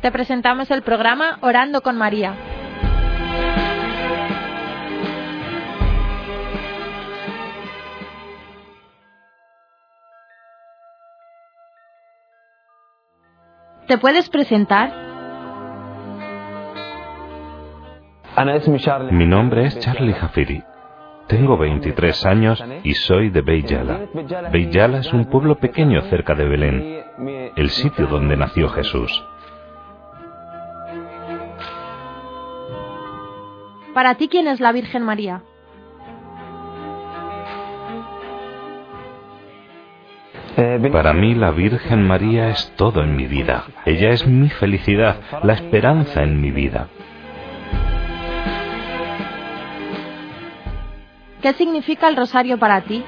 Te presentamos el programa Orando con María. ¿Te puedes presentar? Mi nombre es Charlie Jafiri. Tengo 23 años y soy de Beiyala. Beiyala es un pueblo pequeño cerca de Belén, el sitio donde nació Jesús. Para ti, ¿quién es la Virgen María? Para mí la Virgen María es todo en mi vida. Ella es mi felicidad, la esperanza en mi vida. ¿Qué significa el rosario para ti?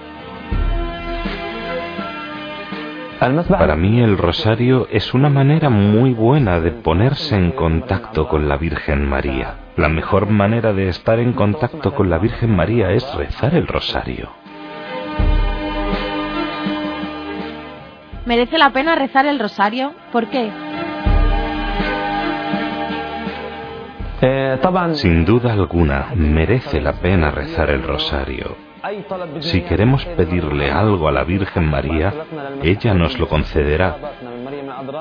Para mí el rosario es una manera muy buena de ponerse en contacto con la Virgen María. La mejor manera de estar en contacto con la Virgen María es rezar el rosario. ¿Merece la pena rezar el rosario? ¿Por qué? Sin duda alguna, merece la pena rezar el rosario. Si queremos pedirle algo a la Virgen María, ella nos lo concederá.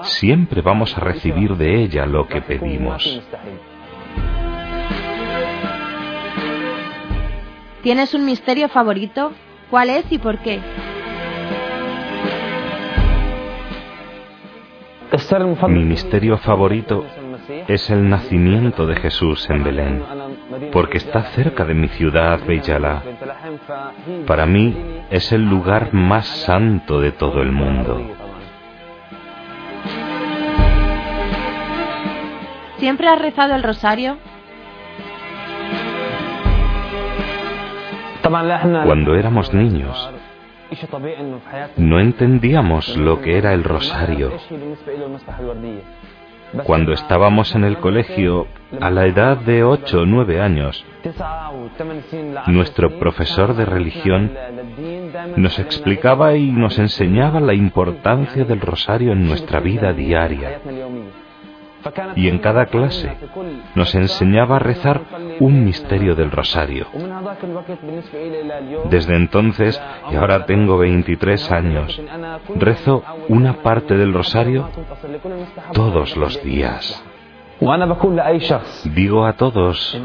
Siempre vamos a recibir de ella lo que pedimos. ¿Tienes un misterio favorito? ¿Cuál es y por qué? Mi misterio favorito es el nacimiento de Jesús en Belén, porque está cerca de mi ciudad, Beyala. Para mí es el lugar más santo de todo el mundo. ¿Siempre has rezado el rosario? Cuando éramos niños, no entendíamos lo que era el rosario. Cuando estábamos en el colegio, a la edad de 8 o 9 años, nuestro profesor de religión nos explicaba y nos enseñaba la importancia del rosario en nuestra vida diaria y en cada clase nos enseñaba a rezar un misterio del rosario. Desde entonces, y ahora tengo 23 años, rezo una parte del rosario todos los días. Digo a todos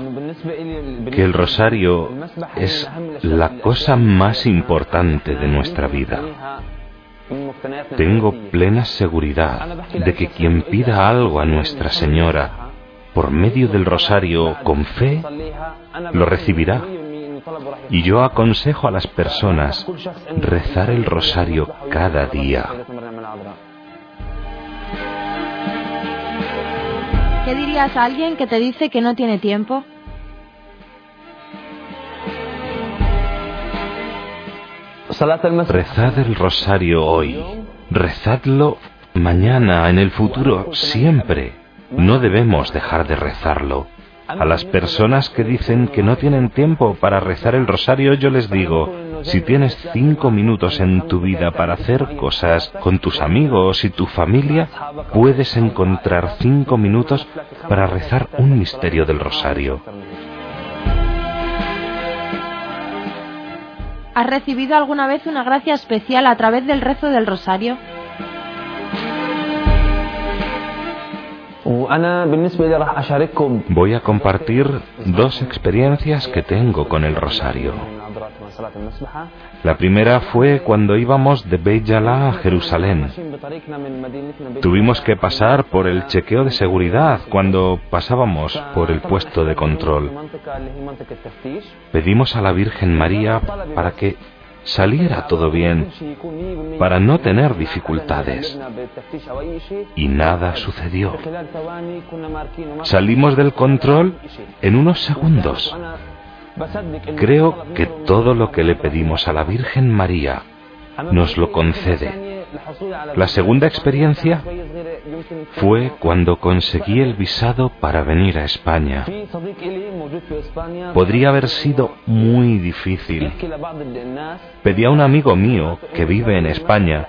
que el rosario es la cosa más importante de nuestra vida. Tengo plena seguridad de que quien pida algo a Nuestra Señora por medio del rosario con fe, lo recibirá. Y yo aconsejo a las personas rezar el rosario cada día. ¿Qué dirías a alguien que te dice que no tiene tiempo? Rezad el rosario hoy, rezadlo mañana, en el futuro, siempre. No debemos dejar de rezarlo. A las personas que dicen que no tienen tiempo para rezar el rosario, yo les digo, si tienes cinco minutos en tu vida para hacer cosas con tus amigos y tu familia, puedes encontrar cinco minutos para rezar un misterio del rosario. ¿Has recibido alguna vez una gracia especial a través del rezo del rosario? Voy a compartir dos experiencias que tengo con el rosario. La primera fue cuando íbamos de Beit a Jerusalén. Tuvimos que pasar por el chequeo de seguridad cuando pasábamos por el puesto de control. Pedimos a la Virgen María para que saliera todo bien, para no tener dificultades. Y nada sucedió. Salimos del control en unos segundos. Creo que todo lo que le pedimos a la Virgen María nos lo concede. La segunda experiencia fue cuando conseguí el visado para venir a España. Podría haber sido muy difícil. Pedí a un amigo mío que vive en España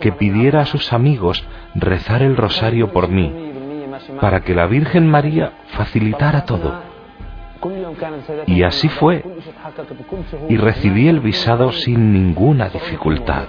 que pidiera a sus amigos rezar el rosario por mí para que la Virgen María facilitara todo. Y así fue, y recibí el visado sin ninguna dificultad.